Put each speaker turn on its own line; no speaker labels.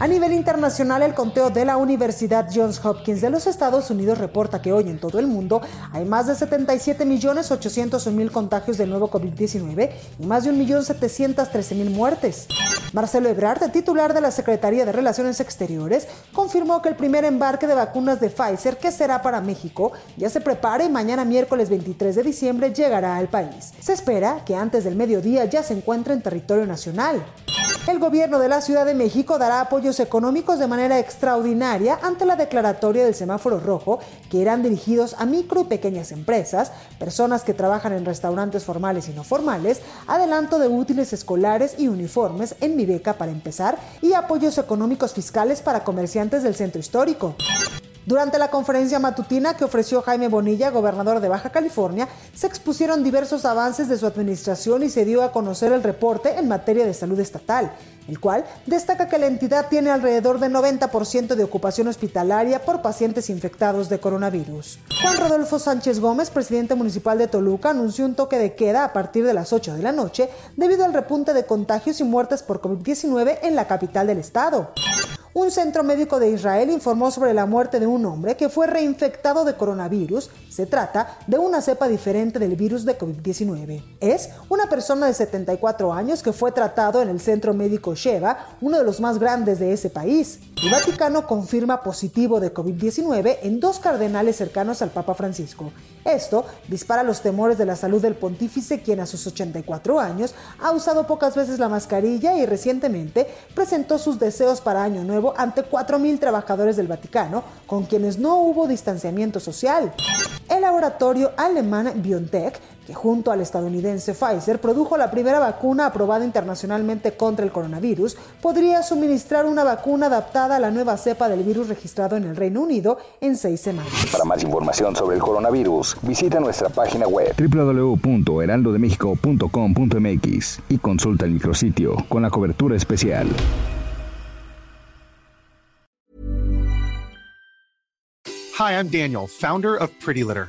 A nivel internacional, el conteo de la Universidad Johns Hopkins de los Estados Unidos reporta que hoy en todo el mundo hay más de 77.801.000 contagios del nuevo COVID-19 y más de 1.713.000 muertes. Marcelo Ebrard, titular de la Secretaría de Relaciones Exteriores, confirmó que el primer embarque de vacunas de Pfizer, que será para México, ya se prepara y mañana miércoles 23 de diciembre llegará al país. Se espera que antes del mediodía ya se encuentre en territorio nacional. El gobierno de la Ciudad de México dará apoyos económicos de manera extraordinaria ante la declaratoria del semáforo rojo que irán dirigidos a micro y pequeñas empresas, personas que trabajan en restaurantes formales y no formales, adelanto de útiles escolares y uniformes en mi beca para empezar y apoyos económicos fiscales para comerciantes del centro histórico. Durante la conferencia matutina que ofreció Jaime Bonilla, gobernador de Baja California, se expusieron diversos avances de su administración y se dio a conocer el reporte en materia de salud estatal, el cual destaca que la entidad tiene alrededor del 90% de ocupación hospitalaria por pacientes infectados de coronavirus. Juan Rodolfo Sánchez Gómez, presidente municipal de Toluca, anunció un toque de queda a partir de las 8 de la noche debido al repunte de contagios y muertes por COVID-19 en la capital del estado. Un centro médico de Israel informó sobre la muerte de un hombre que fue reinfectado de coronavirus. Se trata de una cepa diferente del virus de COVID-19. Es una persona de 74 años que fue tratado en el centro médico Sheva, uno de los más grandes de ese país. El Vaticano confirma positivo de COVID-19 en dos cardenales cercanos al Papa Francisco. Esto dispara los temores de la salud del pontífice, quien a sus 84 años ha usado pocas veces la mascarilla y recientemente presentó sus deseos para Año Nuevo ante 4.000 trabajadores del Vaticano, con quienes no hubo distanciamiento social. El laboratorio alemán BioNTech, que junto al estadounidense Pfizer produjo la primera vacuna aprobada internacionalmente contra el coronavirus, podría suministrar una vacuna adaptada a la nueva cepa del virus registrado en el Reino Unido en seis semanas.
Para más información sobre el coronavirus, visita nuestra página web www.heraldodemexico.com.mx y consulta el micrositio con la cobertura especial.
Hi, I'm Daniel, founder of Pretty Litter.